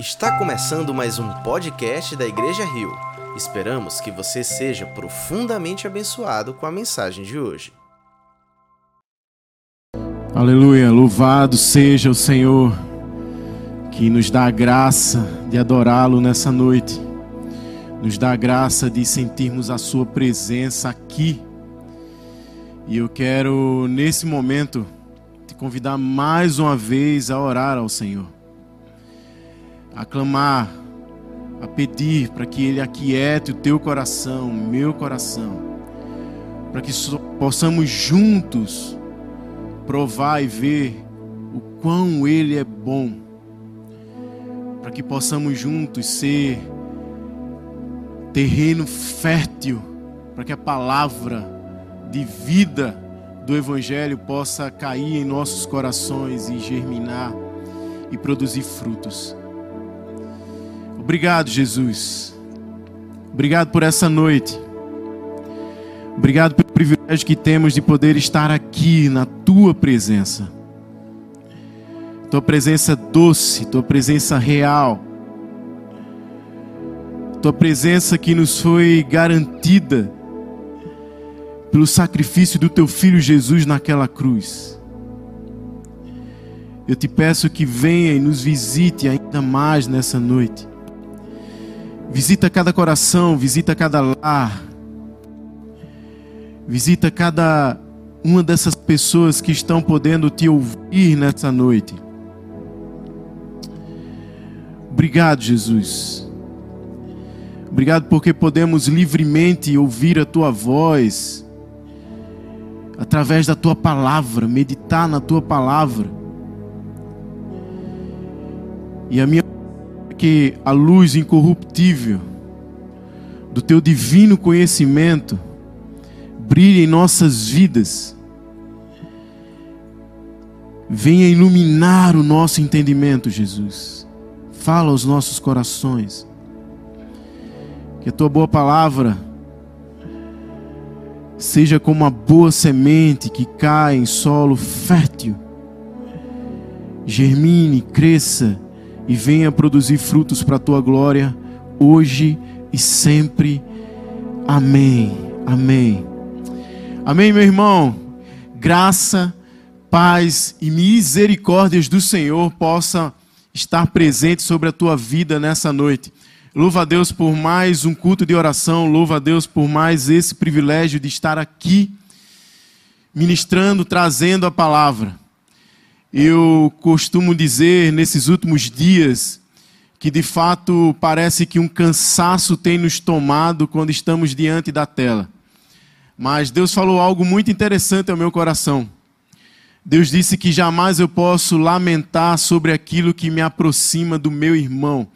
Está começando mais um podcast da Igreja Rio. Esperamos que você seja profundamente abençoado com a mensagem de hoje. Aleluia, louvado seja o Senhor que nos dá a graça de adorá-lo nessa noite, nos dá a graça de sentirmos a Sua presença aqui. E eu quero, nesse momento, te convidar mais uma vez a orar ao Senhor a clamar, a pedir para que Ele aquiete o teu coração, o meu coração, para que possamos juntos provar e ver o quão Ele é bom, para que possamos juntos ser terreno fértil, para que a palavra de vida do Evangelho possa cair em nossos corações e germinar e produzir frutos. Obrigado, Jesus. Obrigado por essa noite. Obrigado pelo privilégio que temos de poder estar aqui na tua presença. Tua presença doce, tua presença real. Tua presença que nos foi garantida pelo sacrifício do teu filho Jesus naquela cruz. Eu te peço que venha e nos visite ainda mais nessa noite. Visita cada coração, visita cada lar. Visita cada uma dessas pessoas que estão podendo te ouvir nessa noite. Obrigado, Jesus. Obrigado porque podemos livremente ouvir a tua voz através da tua palavra, meditar na tua palavra. E a minha que a luz incorruptível do teu divino conhecimento brilhe em nossas vidas, venha iluminar o nosso entendimento, Jesus. Fala aos nossos corações. Que a tua boa palavra seja como uma boa semente que cai em solo fértil, germine, cresça e venha produzir frutos para a tua glória, hoje e sempre. Amém. Amém. Amém, meu irmão. Graça, paz e misericórdias do Senhor possa estar presente sobre a tua vida nessa noite. Louva a Deus por mais um culto de oração, louva a Deus por mais esse privilégio de estar aqui ministrando, trazendo a palavra. Eu costumo dizer nesses últimos dias que de fato parece que um cansaço tem nos tomado quando estamos diante da tela. Mas Deus falou algo muito interessante ao meu coração. Deus disse que jamais eu posso lamentar sobre aquilo que me aproxima do meu irmão.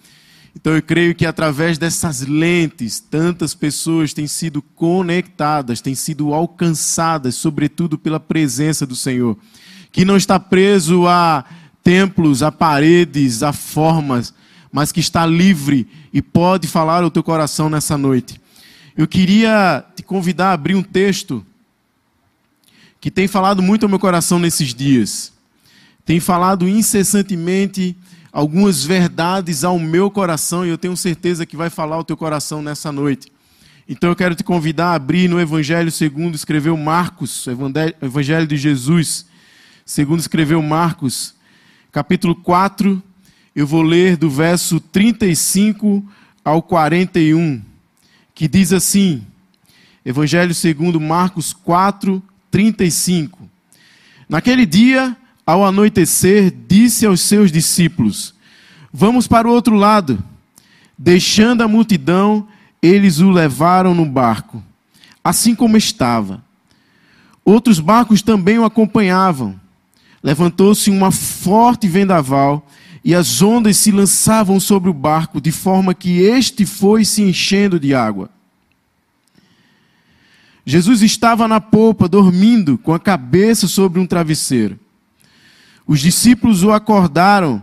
Então eu creio que através dessas lentes, tantas pessoas têm sido conectadas, têm sido alcançadas, sobretudo pela presença do Senhor que não está preso a templos, a paredes, a formas, mas que está livre e pode falar ao teu coração nessa noite. Eu queria te convidar a abrir um texto que tem falado muito ao meu coração nesses dias. Tem falado incessantemente algumas verdades ao meu coração e eu tenho certeza que vai falar ao teu coração nessa noite. Então eu quero te convidar a abrir no Evangelho segundo escreveu Marcos, Evangelho de Jesus, segundo escreveu Marcos, capítulo 4, eu vou ler do verso 35 ao 41, que diz assim: Evangelho segundo Marcos 4, 35. Naquele dia, ao anoitecer, disse aos seus discípulos: Vamos para o outro lado. Deixando a multidão, eles o levaram no barco, assim como estava. Outros barcos também o acompanhavam levantou-se uma forte vendaval e as ondas se lançavam sobre o barco, de forma que este foi se enchendo de água. Jesus estava na polpa, dormindo, com a cabeça sobre um travesseiro. Os discípulos o acordaram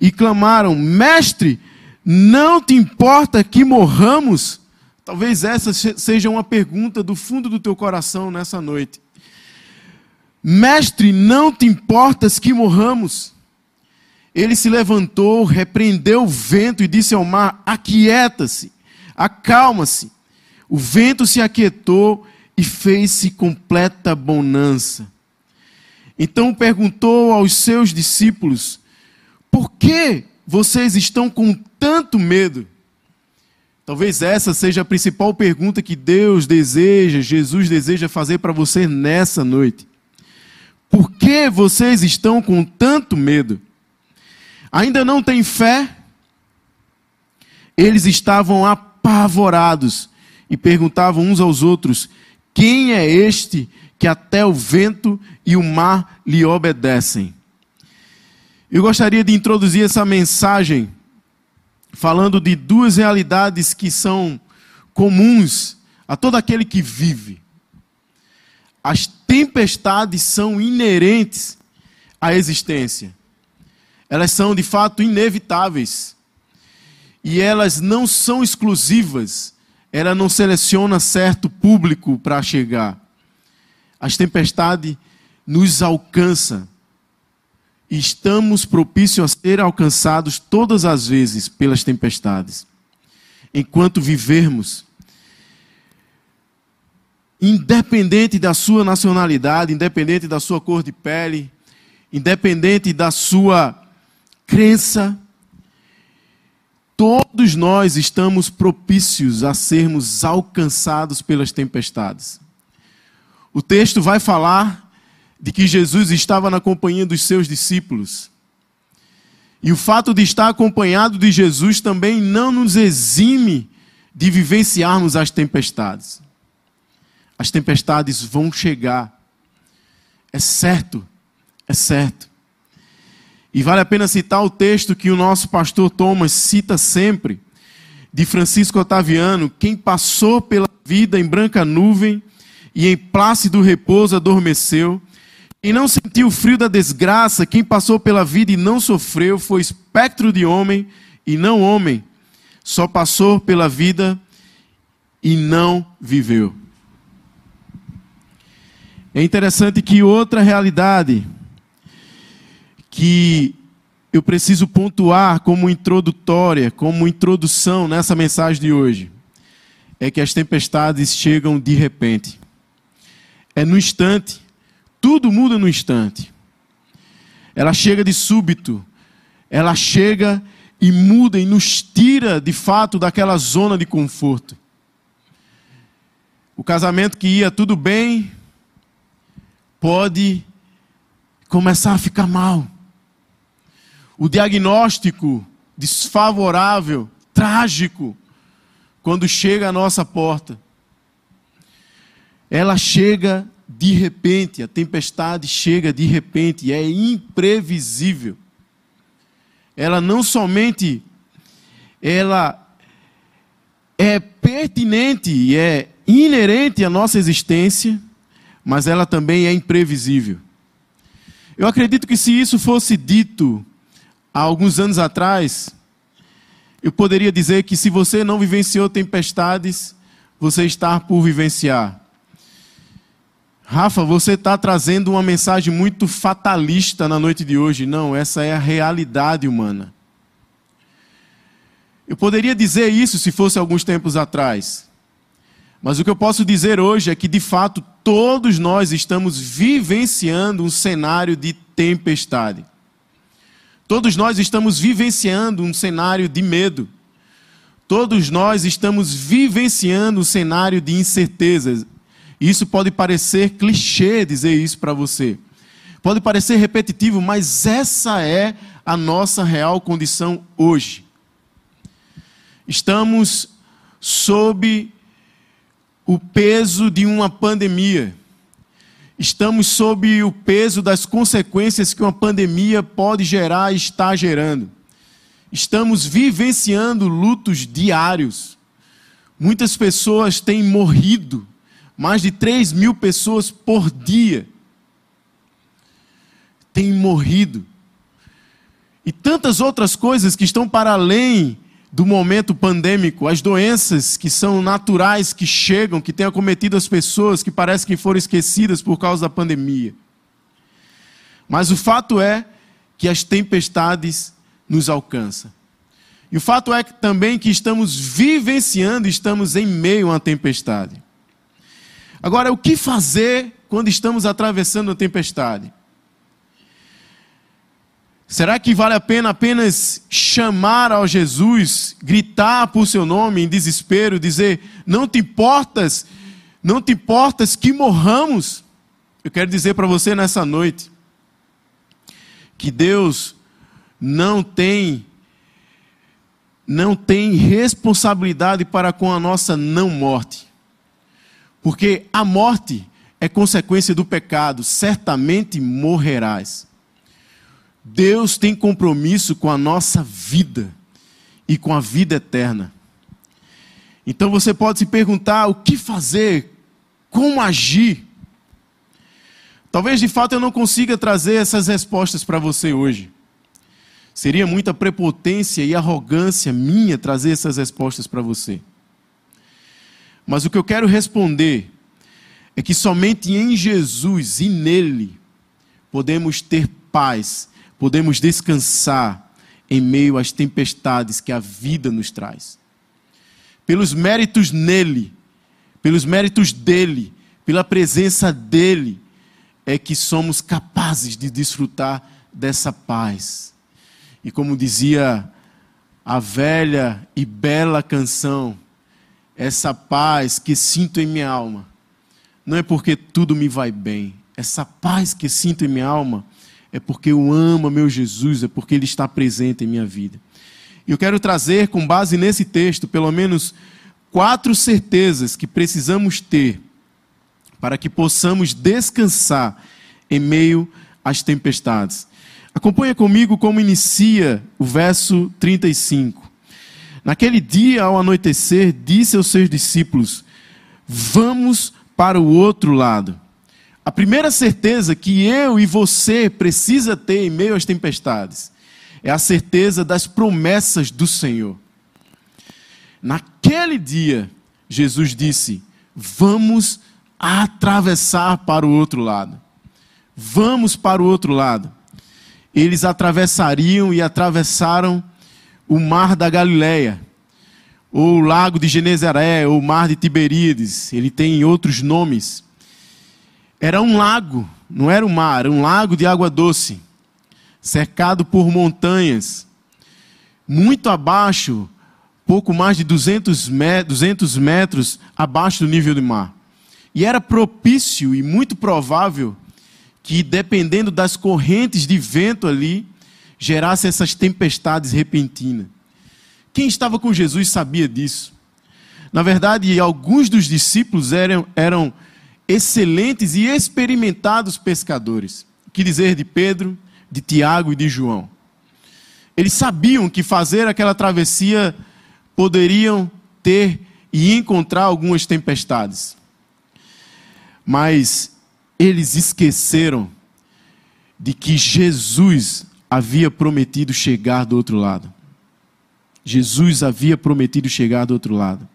e clamaram: Mestre, não te importa que morramos? Talvez essa seja uma pergunta do fundo do teu coração nessa noite. Mestre, não te importas que morramos? ele se levantou, repreendeu o vento e disse ao mar: Aquieta-se, acalma-se. O vento se aquietou e fez-se completa bonança. Então perguntou aos seus discípulos: Por que vocês estão com tanto medo? Talvez essa seja a principal pergunta que Deus deseja, Jesus deseja fazer para você nessa noite. Por que vocês estão com tanto medo? Ainda não têm fé? Eles estavam apavorados e perguntavam uns aos outros: Quem é este que até o vento e o mar lhe obedecem? Eu gostaria de introduzir essa mensagem falando de duas realidades que são comuns a todo aquele que vive. As tempestades são inerentes à existência. Elas são de fato inevitáveis. E elas não são exclusivas. Ela não seleciona certo público para chegar. As tempestades nos alcançam estamos propícios a ser alcançados todas as vezes pelas tempestades. Enquanto vivermos, independente da sua nacionalidade, independente da sua cor de pele, independente da sua crença, todos nós estamos propícios a sermos alcançados pelas tempestades. O texto vai falar de que Jesus estava na companhia dos seus discípulos. E o fato de estar acompanhado de Jesus também não nos exime de vivenciarmos as tempestades. As tempestades vão chegar. É certo, é certo. E vale a pena citar o texto que o nosso pastor Thomas cita sempre, de Francisco Otaviano: quem passou pela vida em branca nuvem e em plácido repouso adormeceu e não sentiu o frio da desgraça, quem passou pela vida e não sofreu, foi espectro de homem e não homem. Só passou pela vida e não viveu. É interessante que outra realidade que eu preciso pontuar como introdutória, como introdução nessa mensagem de hoje, é que as tempestades chegam de repente. É no instante tudo muda no instante. Ela chega de súbito. Ela chega e muda e nos tira de fato daquela zona de conforto. O casamento que ia tudo bem pode começar a ficar mal. O diagnóstico desfavorável, trágico, quando chega à nossa porta. Ela chega de repente, a tempestade chega de repente e é imprevisível. Ela não somente ela é pertinente e é inerente à nossa existência, mas ela também é imprevisível. Eu acredito que se isso fosse dito há alguns anos atrás, eu poderia dizer que se você não vivenciou tempestades, você está por vivenciar. Rafa, você está trazendo uma mensagem muito fatalista na noite de hoje. Não, essa é a realidade humana. Eu poderia dizer isso se fosse alguns tempos atrás. Mas o que eu posso dizer hoje é que, de fato, todos nós estamos vivenciando um cenário de tempestade. Todos nós estamos vivenciando um cenário de medo. Todos nós estamos vivenciando um cenário de incertezas. Isso pode parecer clichê dizer isso para você. Pode parecer repetitivo, mas essa é a nossa real condição hoje. Estamos sob o peso de uma pandemia. Estamos sob o peso das consequências que uma pandemia pode gerar e está gerando. Estamos vivenciando lutos diários. Muitas pessoas têm morrido mais de 3 mil pessoas por dia têm morrido. E tantas outras coisas que estão para além do momento pandêmico, as doenças que são naturais, que chegam, que têm acometido as pessoas, que parecem que foram esquecidas por causa da pandemia. Mas o fato é que as tempestades nos alcançam. E o fato é que, também que estamos vivenciando, estamos em meio a uma tempestade. Agora, o que fazer quando estamos atravessando a tempestade? Será que vale a pena apenas chamar ao Jesus, gritar por seu nome em desespero, dizer: Não te importas, não te importas que morramos? Eu quero dizer para você nessa noite que Deus não tem não tem responsabilidade para com a nossa não morte. Porque a morte é consequência do pecado, certamente morrerás. Deus tem compromisso com a nossa vida e com a vida eterna. Então você pode se perguntar o que fazer, como agir. Talvez de fato eu não consiga trazer essas respostas para você hoje. Seria muita prepotência e arrogância minha trazer essas respostas para você. Mas o que eu quero responder é que somente em Jesus e nele podemos ter paz, podemos descansar em meio às tempestades que a vida nos traz. Pelos méritos nele, pelos méritos dele, pela presença dele, é que somos capazes de desfrutar dessa paz. E como dizia a velha e bela canção, essa paz que sinto em minha alma, não é porque tudo me vai bem, essa paz que sinto em minha alma é porque eu amo meu Jesus, é porque Ele está presente em minha vida. E eu quero trazer, com base nesse texto, pelo menos quatro certezas que precisamos ter para que possamos descansar em meio às tempestades. Acompanha comigo como inicia o verso 35. Naquele dia, ao anoitecer, disse aos seus discípulos: Vamos para o outro lado. A primeira certeza que eu e você precisa ter em meio às tempestades é a certeza das promessas do Senhor. Naquele dia, Jesus disse: Vamos atravessar para o outro lado. Vamos para o outro lado. Eles atravessariam e atravessaram o mar da Galileia, ou o lago de Genezaré, ou o mar de Tiberíades, ele tem outros nomes. Era um lago, não era um mar, era um lago de água doce, cercado por montanhas. Muito abaixo, pouco mais de 200 metros abaixo do nível do mar. E era propício e muito provável que, dependendo das correntes de vento ali, gerasse essas tempestades repentinas. Quem estava com Jesus sabia disso. Na verdade, alguns dos discípulos eram, eram excelentes e experimentados pescadores. Que dizer de Pedro, de Tiago e de João? Eles sabiam que fazer aquela travessia poderiam ter e encontrar algumas tempestades. Mas eles esqueceram de que Jesus havia prometido chegar do outro lado. Jesus havia prometido chegar do outro lado.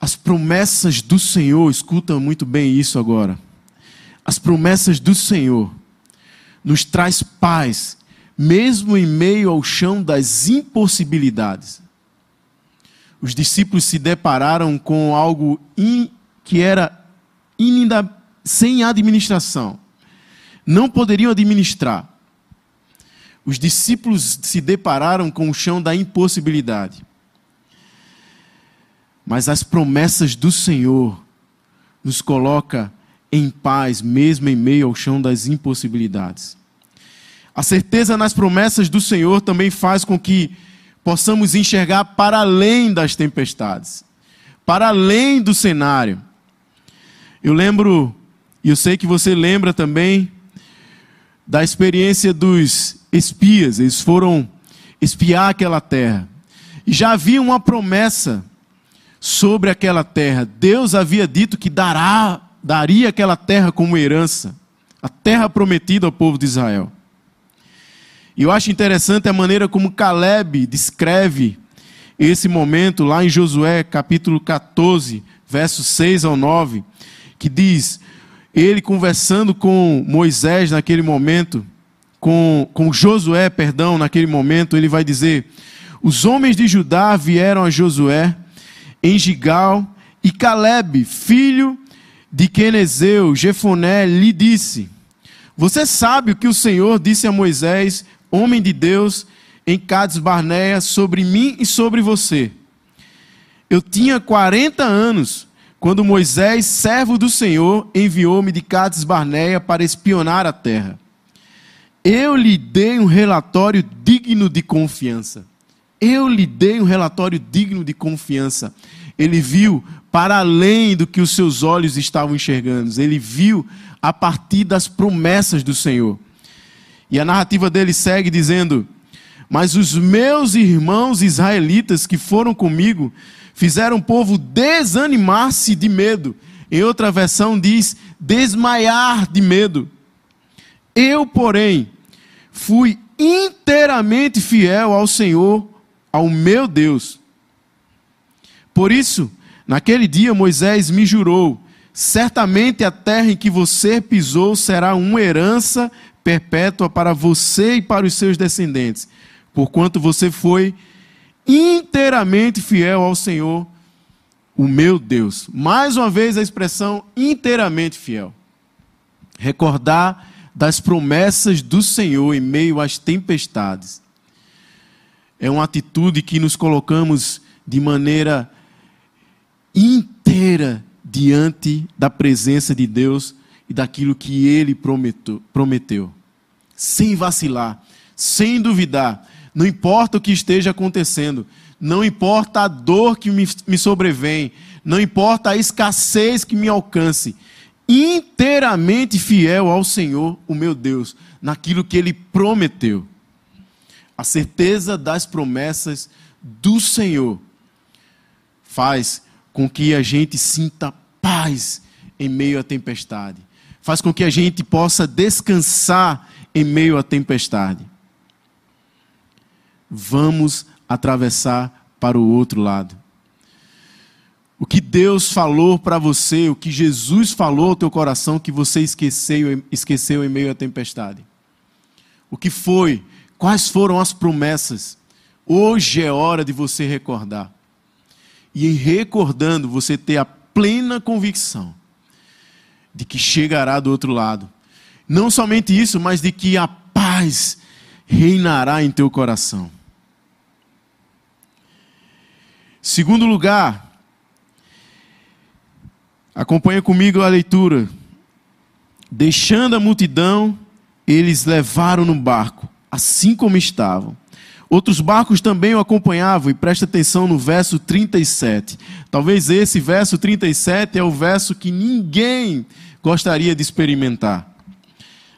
As promessas do Senhor, escuta muito bem isso agora. As promessas do Senhor nos traz paz, mesmo em meio ao chão das impossibilidades. Os discípulos se depararam com algo in, que era inda, sem administração. Não poderiam administrar os discípulos se depararam com o chão da impossibilidade. Mas as promessas do Senhor nos coloca em paz, mesmo em meio ao chão das impossibilidades. A certeza nas promessas do Senhor também faz com que possamos enxergar para além das tempestades, para além do cenário. Eu lembro, e eu sei que você lembra também, da experiência dos espias, eles foram espiar aquela terra. E já havia uma promessa sobre aquela terra. Deus havia dito que dará, daria aquela terra como herança, a terra prometida ao povo de Israel. E eu acho interessante a maneira como Caleb descreve esse momento lá em Josué, capítulo 14, versos 6 ao 9, que diz: ele conversando com Moisés naquele momento, com, com Josué, perdão, naquele momento, ele vai dizer: Os homens de Judá vieram a Josué em Gigal, e Caleb, filho de Quenezeu, Jefoné, lhe disse: Você sabe o que o Senhor disse a Moisés, homem de Deus, em Cades Barneia, sobre mim e sobre você. Eu tinha 40 anos quando Moisés, servo do Senhor, enviou-me de Cades Barneia para espionar a terra. Eu lhe dei um relatório digno de confiança. Eu lhe dei um relatório digno de confiança. Ele viu para além do que os seus olhos estavam enxergando. Ele viu a partir das promessas do Senhor. E a narrativa dele segue dizendo: Mas os meus irmãos israelitas que foram comigo fizeram o povo desanimar-se de medo. Em outra versão diz desmaiar de medo. Eu, porém, fui inteiramente fiel ao Senhor, ao meu Deus. Por isso, naquele dia Moisés me jurou: certamente a terra em que você pisou será uma herança perpétua para você e para os seus descendentes, porquanto você foi inteiramente fiel ao Senhor, o meu Deus. Mais uma vez a expressão inteiramente fiel. Recordar das promessas do Senhor em meio às tempestades. É uma atitude que nos colocamos de maneira inteira diante da presença de Deus e daquilo que Ele prometeu. Sem vacilar, sem duvidar. Não importa o que esteja acontecendo, não importa a dor que me sobrevém, não importa a escassez que me alcance, inteiramente fiel ao Senhor, o meu Deus, naquilo que Ele prometeu. A certeza das promessas do Senhor faz com que a gente sinta paz em meio à tempestade, faz com que a gente possa descansar em meio à tempestade. Vamos atravessar para o outro lado. O que Deus falou para você, o que Jesus falou ao teu coração que você esqueceu, esqueceu em meio à tempestade. O que foi? Quais foram as promessas? Hoje é hora de você recordar. E em recordando, você ter a plena convicção de que chegará do outro lado. Não somente isso, mas de que a paz reinará em teu coração. Segundo lugar, Acompanha comigo a leitura. Deixando a multidão, eles levaram no barco, assim como estavam. Outros barcos também o acompanhavam, e presta atenção no verso 37. Talvez esse verso 37 é o verso que ninguém gostaria de experimentar.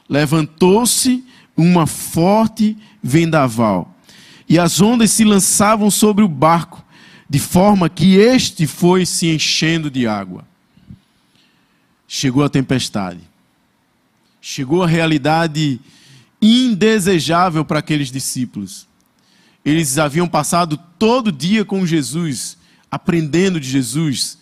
Levantou-se uma forte vendaval, e as ondas se lançavam sobre o barco, de forma que este foi se enchendo de água chegou a tempestade. Chegou a realidade indesejável para aqueles discípulos. Eles haviam passado todo dia com Jesus, aprendendo de Jesus.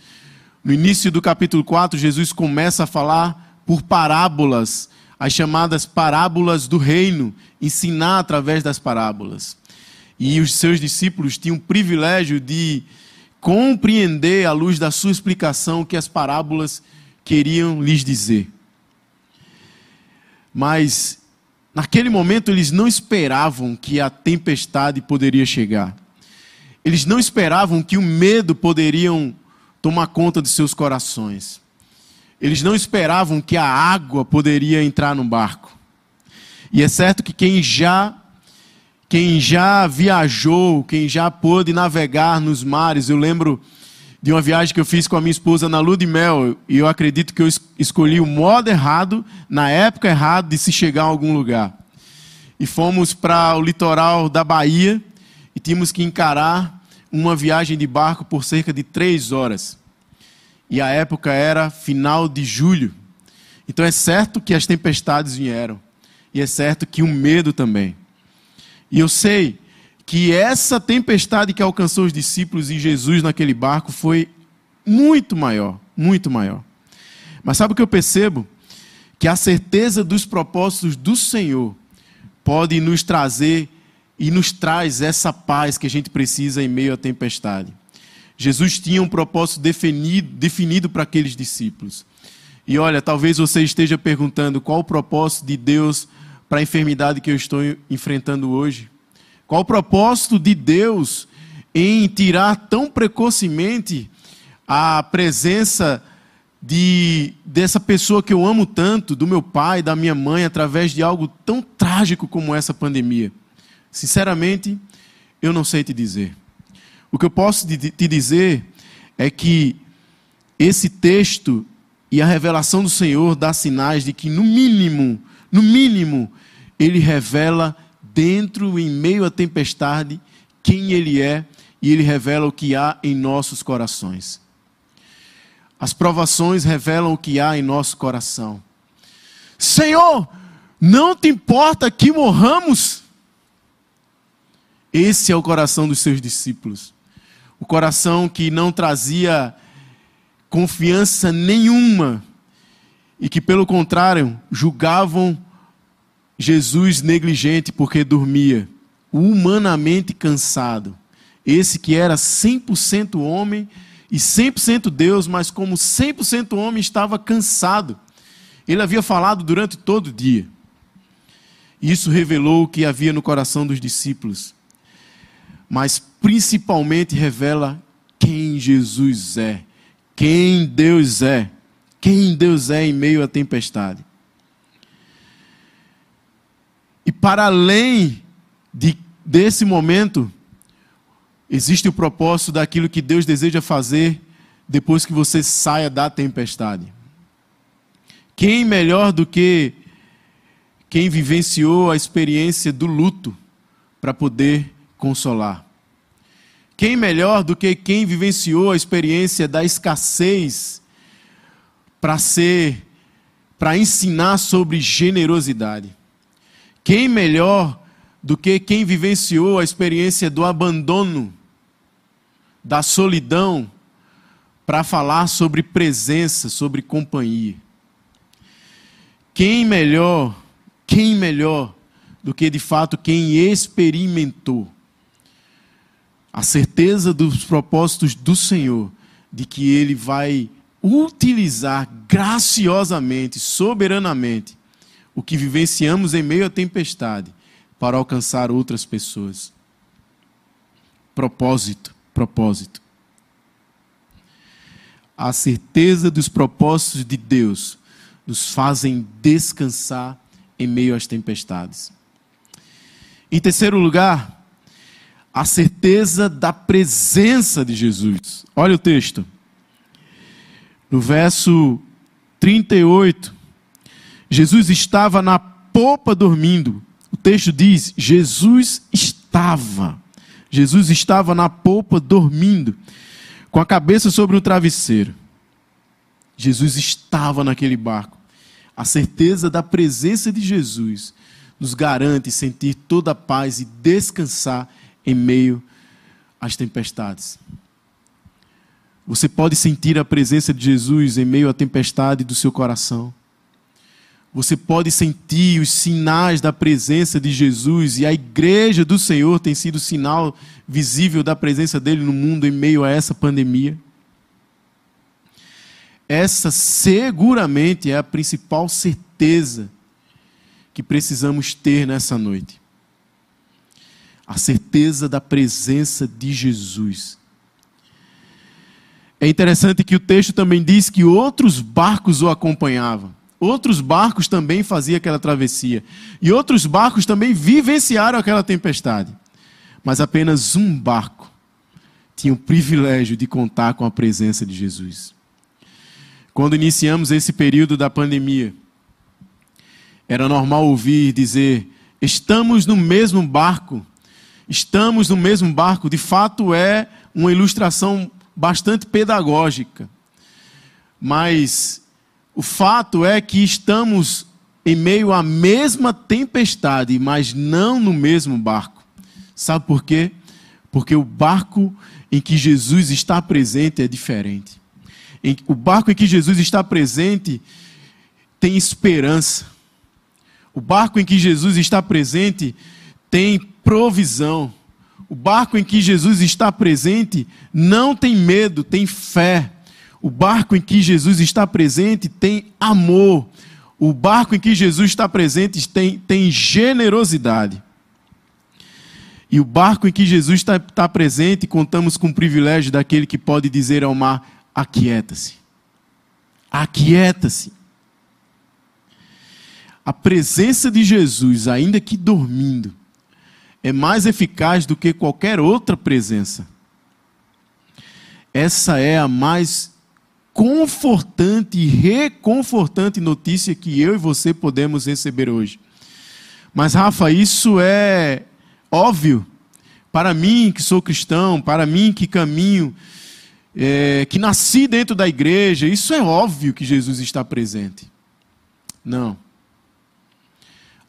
No início do capítulo 4, Jesus começa a falar por parábolas, as chamadas parábolas do reino, ensinar através das parábolas. E os seus discípulos tinham o privilégio de compreender, à luz da sua explicação, que as parábolas queriam lhes dizer. Mas naquele momento eles não esperavam que a tempestade poderia chegar. Eles não esperavam que o medo poderiam tomar conta de seus corações. Eles não esperavam que a água poderia entrar no barco. E é certo que quem já quem já viajou, quem já pôde navegar nos mares, eu lembro de uma viagem que eu fiz com a minha esposa na lua de mel, e eu acredito que eu escolhi o modo errado, na época errada de se chegar a algum lugar. E fomos para o litoral da Bahia e tínhamos que encarar uma viagem de barco por cerca de três horas. E a época era final de julho. Então é certo que as tempestades vieram. E é certo que o medo também. E eu sei que essa tempestade que alcançou os discípulos e Jesus naquele barco foi muito maior, muito maior. Mas sabe o que eu percebo? Que a certeza dos propósitos do Senhor pode nos trazer e nos traz essa paz que a gente precisa em meio à tempestade. Jesus tinha um propósito definido, definido para aqueles discípulos. E olha, talvez você esteja perguntando qual o propósito de Deus para a enfermidade que eu estou enfrentando hoje. Qual o propósito de Deus em tirar tão precocemente a presença de dessa pessoa que eu amo tanto, do meu pai, da minha mãe, através de algo tão trágico como essa pandemia? Sinceramente, eu não sei te dizer. O que eu posso te dizer é que esse texto e a revelação do Senhor dá sinais de que, no mínimo, no mínimo, ele revela dentro, em meio à tempestade, quem ele é e ele revela o que há em nossos corações. As provações revelam o que há em nosso coração. Senhor, não te importa que morramos? Esse é o coração dos seus discípulos. O coração que não trazia confiança nenhuma e que, pelo contrário, julgavam Jesus negligente porque dormia, humanamente cansado. Esse que era 100% homem e 100% Deus, mas como 100% homem estava cansado. Ele havia falado durante todo o dia. Isso revelou o que havia no coração dos discípulos. Mas principalmente revela quem Jesus é, quem Deus é, quem Deus é em meio à tempestade. E para além de, desse momento, Existe o propósito daquilo que Deus deseja fazer depois que você saia da tempestade. Quem melhor do que quem vivenciou a experiência do luto para poder consolar? Quem melhor do que quem vivenciou a experiência da escassez para ser para ensinar sobre generosidade? Quem melhor do que quem vivenciou a experiência do abandono da solidão para falar sobre presença, sobre companhia. Quem melhor, quem melhor do que de fato quem experimentou a certeza dos propósitos do Senhor, de que Ele vai utilizar graciosamente, soberanamente, o que vivenciamos em meio à tempestade para alcançar outras pessoas. Propósito propósito. A certeza dos propósitos de Deus nos fazem descansar em meio às tempestades. Em terceiro lugar, a certeza da presença de Jesus. Olha o texto. No verso 38, Jesus estava na popa dormindo. O texto diz: Jesus estava. Jesus estava na polpa dormindo, com a cabeça sobre o travesseiro. Jesus estava naquele barco. A certeza da presença de Jesus nos garante sentir toda a paz e descansar em meio às tempestades. Você pode sentir a presença de Jesus em meio à tempestade do seu coração. Você pode sentir os sinais da presença de Jesus e a igreja do Senhor tem sido sinal visível da presença dele no mundo em meio a essa pandemia. Essa seguramente é a principal certeza que precisamos ter nessa noite. A certeza da presença de Jesus. É interessante que o texto também diz que outros barcos o acompanhavam. Outros barcos também faziam aquela travessia. E outros barcos também vivenciaram aquela tempestade. Mas apenas um barco tinha o privilégio de contar com a presença de Jesus. Quando iniciamos esse período da pandemia, era normal ouvir dizer: estamos no mesmo barco. Estamos no mesmo barco. De fato, é uma ilustração bastante pedagógica. Mas o fato é que estamos em meio à mesma tempestade, mas não no mesmo barco. Sabe por quê? Porque o barco em que Jesus está presente é diferente. O barco em que Jesus está presente tem esperança. O barco em que Jesus está presente tem provisão. O barco em que Jesus está presente não tem medo, tem fé. O barco em que Jesus está presente tem amor. O barco em que Jesus está presente tem, tem generosidade. E o barco em que Jesus está, está presente, contamos com o privilégio daquele que pode dizer ao mar: aquieta-se. Aquieta-se. A presença de Jesus, ainda que dormindo, é mais eficaz do que qualquer outra presença. Essa é a mais confortante e reconfortante notícia que eu e você podemos receber hoje. Mas, Rafa, isso é óbvio para mim que sou cristão, para mim que caminho, é, que nasci dentro da igreja. Isso é óbvio que Jesus está presente. Não.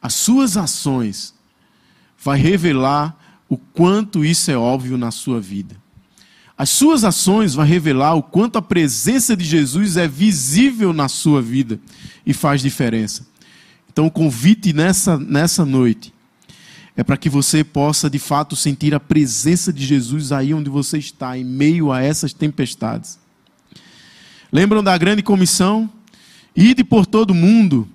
As suas ações vai revelar o quanto isso é óbvio na sua vida. As suas ações vão revelar o quanto a presença de Jesus é visível na sua vida e faz diferença. Então, o convite nessa, nessa noite é para que você possa de fato sentir a presença de Jesus aí onde você está, em meio a essas tempestades. Lembram da grande comissão? Ide por todo mundo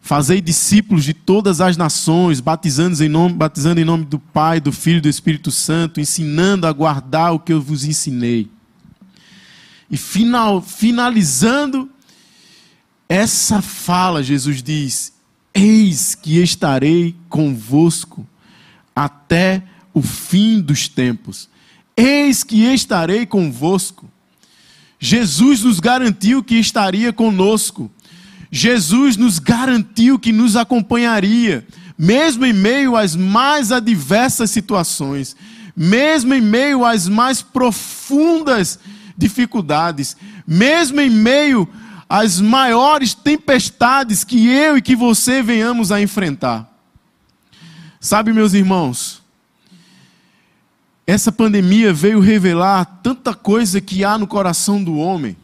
Fazei discípulos de todas as nações, batizando em, nome, batizando em nome do Pai, do Filho e do Espírito Santo, ensinando a guardar o que eu vos ensinei. E final, finalizando essa fala, Jesus diz: Eis que estarei convosco até o fim dos tempos. Eis que estarei convosco. Jesus nos garantiu que estaria conosco. Jesus nos garantiu que nos acompanharia, mesmo em meio às mais adversas situações, mesmo em meio às mais profundas dificuldades, mesmo em meio às maiores tempestades que eu e que você venhamos a enfrentar. Sabe, meus irmãos, essa pandemia veio revelar tanta coisa que há no coração do homem.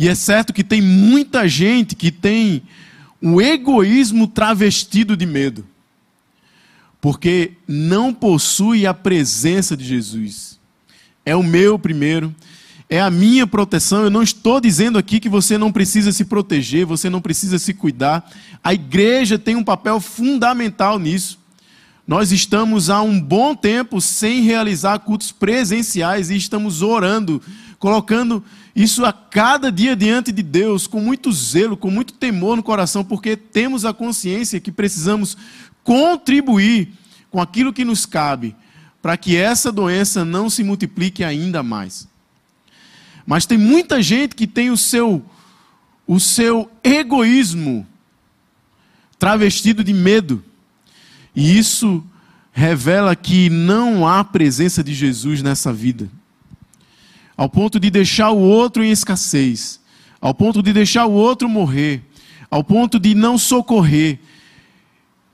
E é certo que tem muita gente que tem um egoísmo travestido de medo, porque não possui a presença de Jesus. É o meu primeiro, é a minha proteção. Eu não estou dizendo aqui que você não precisa se proteger, você não precisa se cuidar. A igreja tem um papel fundamental nisso. Nós estamos há um bom tempo sem realizar cultos presenciais e estamos orando, colocando isso a cada dia diante de Deus, com muito zelo, com muito temor no coração, porque temos a consciência que precisamos contribuir com aquilo que nos cabe, para que essa doença não se multiplique ainda mais. Mas tem muita gente que tem o seu o seu egoísmo travestido de medo. E isso revela que não há presença de Jesus nessa vida ao ponto de deixar o outro em escassez, ao ponto de deixar o outro morrer, ao ponto de não socorrer.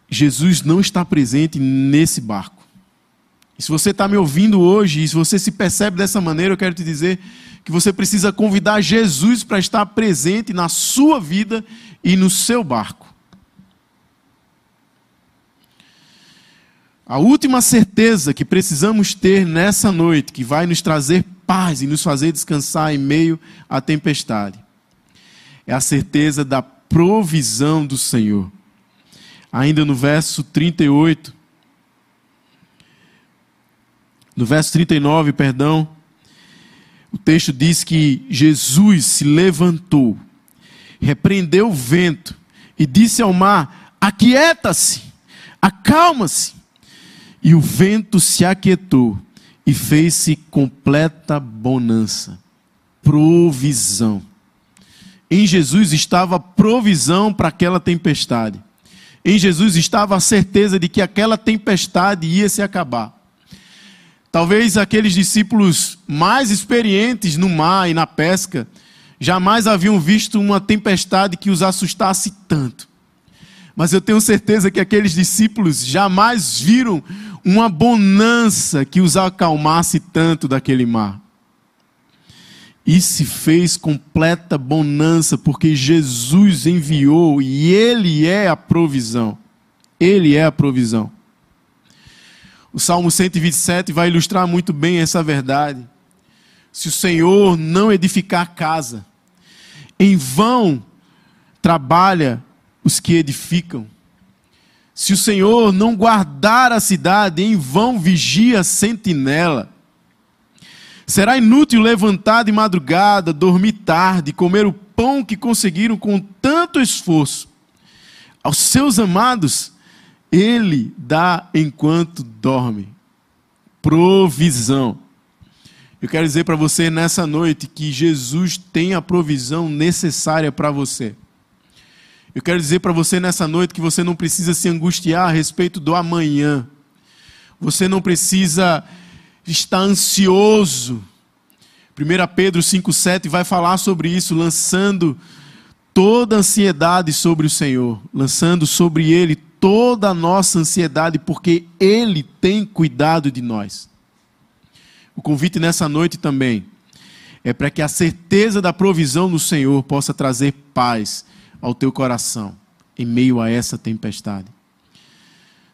Jesus não está presente nesse barco. E se você está me ouvindo hoje, e se você se percebe dessa maneira, eu quero te dizer que você precisa convidar Jesus para estar presente na sua vida e no seu barco. A última certeza que precisamos ter nessa noite, que vai nos trazer paz e nos fazer descansar em meio à tempestade. É a certeza da provisão do Senhor. Ainda no verso 38, no verso 39, perdão, o texto diz que Jesus se levantou, repreendeu o vento e disse ao mar: Aquieta-se, acalma-se. E o vento se aquietou e fez-se completa bonança, provisão. Em Jesus estava provisão para aquela tempestade. Em Jesus estava a certeza de que aquela tempestade ia se acabar. Talvez aqueles discípulos mais experientes no mar e na pesca jamais haviam visto uma tempestade que os assustasse tanto. Mas eu tenho certeza que aqueles discípulos jamais viram uma bonança que os acalmasse tanto daquele mar. e se fez completa bonança, porque Jesus enviou e Ele é a provisão. Ele é a provisão. O Salmo 127 vai ilustrar muito bem essa verdade. Se o Senhor não edificar a casa, em vão trabalha os que edificam. Se o Senhor não guardar a cidade, em vão vigia a sentinela. Será inútil levantar de madrugada, dormir tarde, comer o pão que conseguiram com tanto esforço. Aos seus amados, ele dá enquanto dorme. Provisão. Eu quero dizer para você nessa noite que Jesus tem a provisão necessária para você. Eu quero dizer para você nessa noite que você não precisa se angustiar a respeito do amanhã. Você não precisa estar ansioso. 1 Pedro 5,7 vai falar sobre isso, lançando toda a ansiedade sobre o Senhor, lançando sobre Ele toda a nossa ansiedade, porque Ele tem cuidado de nós. O convite nessa noite também é para que a certeza da provisão no Senhor possa trazer paz ao teu coração em meio a essa tempestade.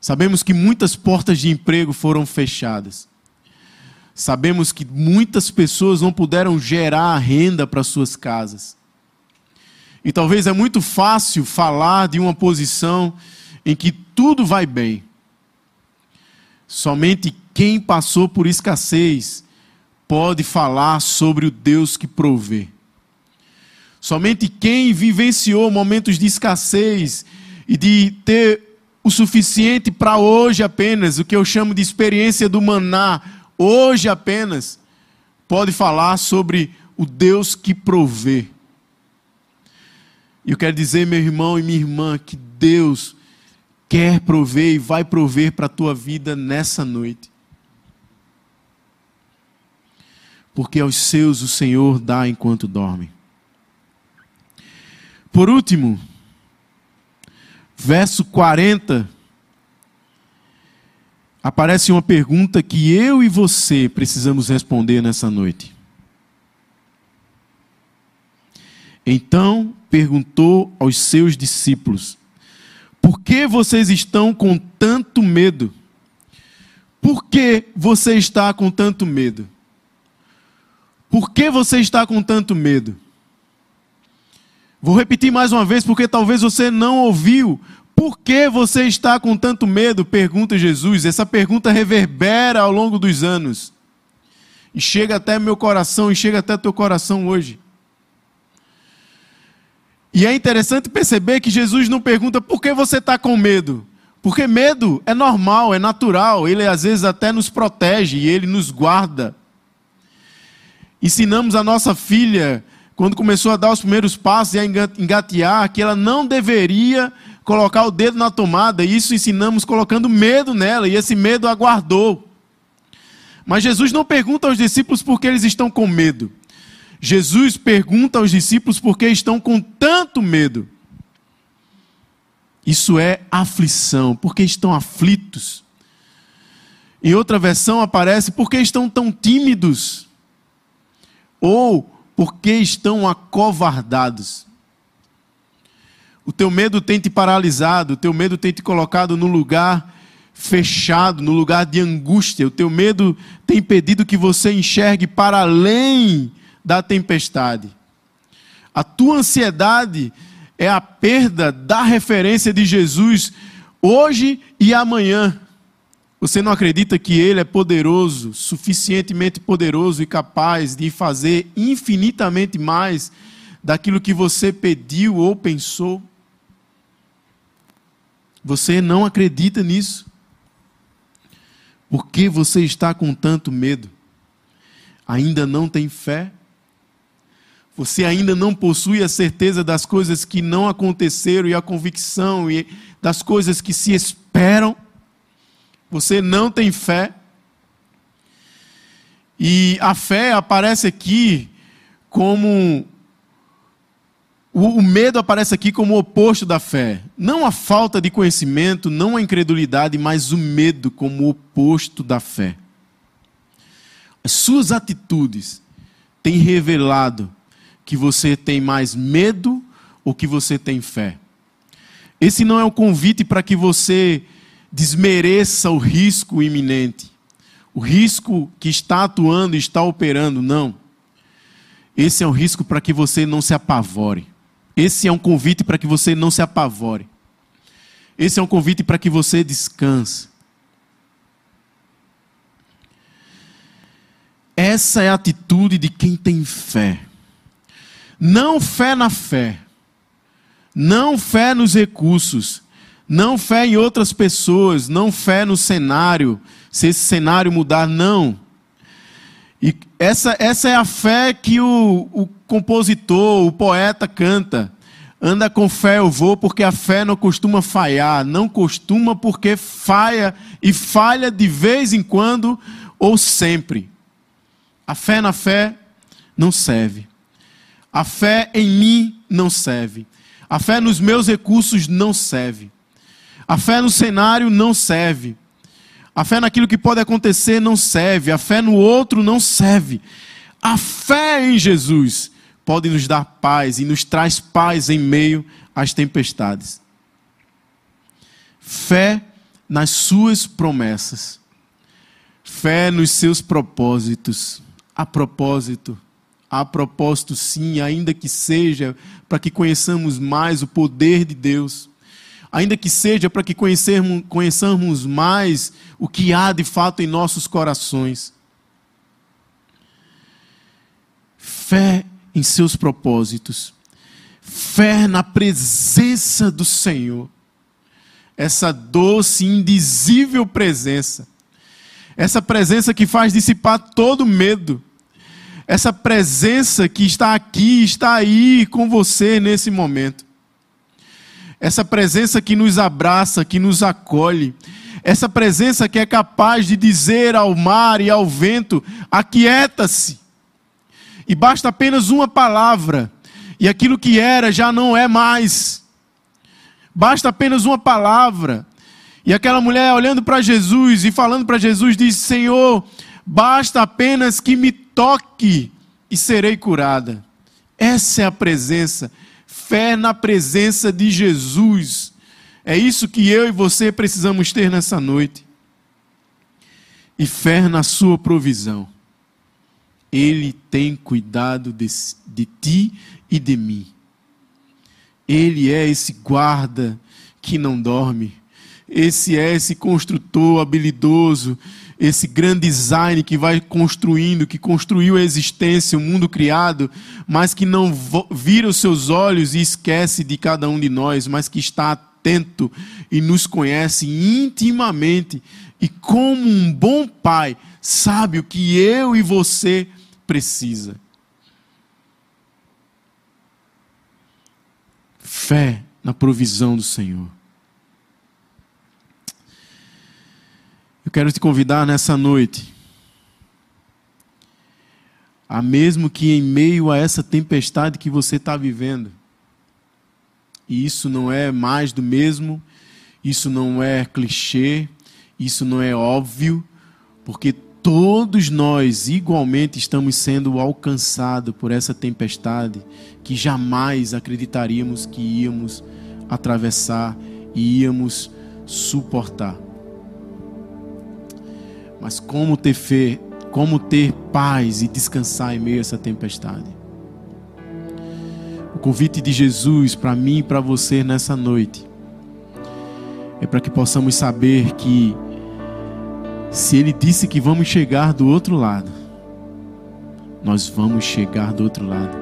Sabemos que muitas portas de emprego foram fechadas. Sabemos que muitas pessoas não puderam gerar renda para suas casas. E talvez é muito fácil falar de uma posição em que tudo vai bem. Somente quem passou por escassez pode falar sobre o Deus que provê. Somente quem vivenciou momentos de escassez e de ter o suficiente para hoje apenas, o que eu chamo de experiência do maná, hoje apenas, pode falar sobre o Deus que provê. E eu quero dizer, meu irmão e minha irmã, que Deus quer prover e vai prover para a tua vida nessa noite. Porque aos seus o Senhor dá enquanto dorme. Por último, verso 40, aparece uma pergunta que eu e você precisamos responder nessa noite. Então perguntou aos seus discípulos: por que vocês estão com tanto medo? Por que você está com tanto medo? Por que você está com tanto medo? Vou repetir mais uma vez, porque talvez você não ouviu. Por que você está com tanto medo? Pergunta Jesus. Essa pergunta reverbera ao longo dos anos. E chega até meu coração, e chega até teu coração hoje. E é interessante perceber que Jesus não pergunta por que você está com medo. Porque medo é normal, é natural, ele às vezes até nos protege e ele nos guarda. Ensinamos a nossa filha, quando começou a dar os primeiros passos e a engatear, que ela não deveria colocar o dedo na tomada, e isso ensinamos colocando medo nela, e esse medo aguardou. Mas Jesus não pergunta aos discípulos por que eles estão com medo. Jesus pergunta aos discípulos por que estão com tanto medo. Isso é aflição, porque estão aflitos. Em outra versão aparece porque estão tão tímidos. Ou porque estão acovardados. O teu medo tem te paralisado, o teu medo tem te colocado no lugar fechado, no lugar de angústia. O teu medo tem impedido que você enxergue para além da tempestade. A tua ansiedade é a perda da referência de Jesus hoje e amanhã. Você não acredita que Ele é poderoso, suficientemente poderoso e capaz de fazer infinitamente mais daquilo que você pediu ou pensou? Você não acredita nisso? Por que você está com tanto medo? Ainda não tem fé? Você ainda não possui a certeza das coisas que não aconteceram e a convicção e das coisas que se esperam. Você não tem fé. E a fé aparece aqui como o, medo aparece aqui como o oposto da fé. Não a falta de conhecimento, não a incredulidade, mas o medo como o oposto da fé. As suas atitudes tem revelado que você tem mais medo ou que você tem fé. Esse não é um convite para que você desmereça o risco iminente, o risco que está atuando e está operando, não. Esse é um risco para que você não se apavore. Esse é um convite para que você não se apavore. Esse é um convite para que você descanse. Essa é a atitude de quem tem fé. Não fé na fé. Não fé nos recursos. Não fé em outras pessoas. Não fé no cenário. Se esse cenário mudar, não. E essa, essa é a fé que o, o compositor, o poeta canta. Anda com fé eu vou, porque a fé não costuma falhar. Não costuma porque falha e falha de vez em quando ou sempre. A fé na fé não serve. A fé em mim não serve. A fé nos meus recursos não serve. A fé no cenário não serve. A fé naquilo que pode acontecer não serve. A fé no outro não serve. A fé em Jesus pode nos dar paz e nos traz paz em meio às tempestades. Fé nas suas promessas. Fé nos seus propósitos a propósito. A propósito, sim, ainda que seja para que conheçamos mais o poder de Deus, ainda que seja para que conhecermos, conheçamos mais o que há de fato em nossos corações. Fé em seus propósitos, fé na presença do Senhor, essa doce, indizível presença essa presença que faz dissipar todo medo. Essa presença que está aqui, está aí com você nesse momento. Essa presença que nos abraça, que nos acolhe. Essa presença que é capaz de dizer ao mar e ao vento: aquieta-se. E basta apenas uma palavra, e aquilo que era já não é mais. Basta apenas uma palavra, e aquela mulher olhando para Jesus e falando para Jesus, diz: Senhor, basta apenas que me toque e serei curada. Essa é a presença, fé na presença de Jesus. É isso que eu e você precisamos ter nessa noite. E fé na sua provisão. Ele tem cuidado de, de ti e de mim. Ele é esse guarda que não dorme esse é esse construtor habilidoso, esse grande design que vai construindo, que construiu a existência, o mundo criado, mas que não vira os seus olhos e esquece de cada um de nós, mas que está atento e nos conhece intimamente e como um bom pai sabe o que eu e você precisa. Fé na provisão do Senhor. Eu quero te convidar nessa noite, a mesmo que em meio a essa tempestade que você está vivendo, e isso não é mais do mesmo, isso não é clichê, isso não é óbvio, porque todos nós igualmente estamos sendo alcançados por essa tempestade que jamais acreditaríamos que íamos atravessar e íamos suportar. Mas como ter fé, como ter paz e descansar em meio a essa tempestade? O convite de Jesus para mim e para você nessa noite é para que possamos saber que se Ele disse que vamos chegar do outro lado, nós vamos chegar do outro lado.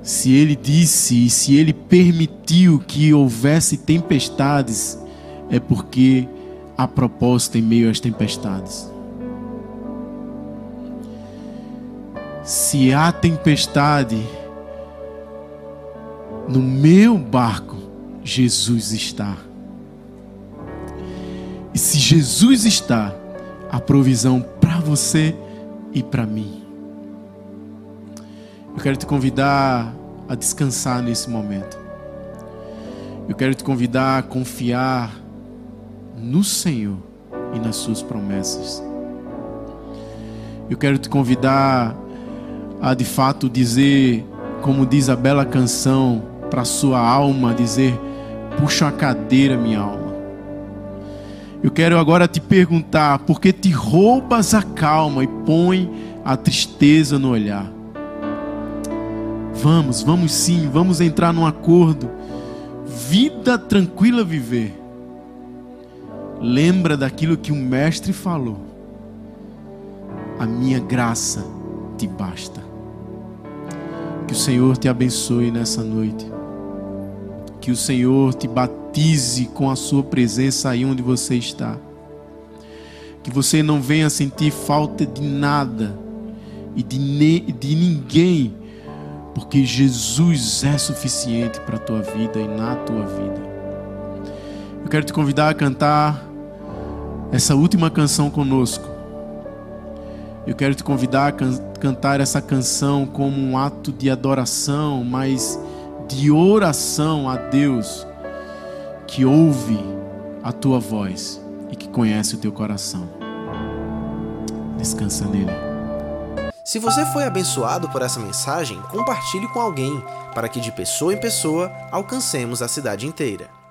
Se Ele disse e se Ele permitiu que houvesse tempestades, é porque há propósito em meio às tempestades. Se há tempestade no meu barco, Jesus está. E se Jesus está, a provisão para você e para mim. Eu quero te convidar a descansar nesse momento. Eu quero te convidar a confiar no Senhor e nas suas promessas. Eu quero te convidar a de fato dizer, como diz a bela canção, para sua alma, dizer: puxa a cadeira, minha alma. Eu quero agora te perguntar, por que te roubas a calma e põe a tristeza no olhar? Vamos, vamos sim, vamos entrar num acordo. Vida tranquila viver. Lembra daquilo que o mestre falou. A minha graça te basta. Que o Senhor te abençoe nessa noite. Que o Senhor te batize com a sua presença aí onde você está. Que você não venha sentir falta de nada e de, de ninguém, porque Jesus é suficiente para a tua vida e na tua vida. Eu quero te convidar a cantar essa última canção conosco. Eu quero te convidar a can cantar essa canção como um ato de adoração, mas de oração a Deus que ouve a tua voz e que conhece o teu coração. Descansa nele. Se você foi abençoado por essa mensagem, compartilhe com alguém, para que de pessoa em pessoa alcancemos a cidade inteira.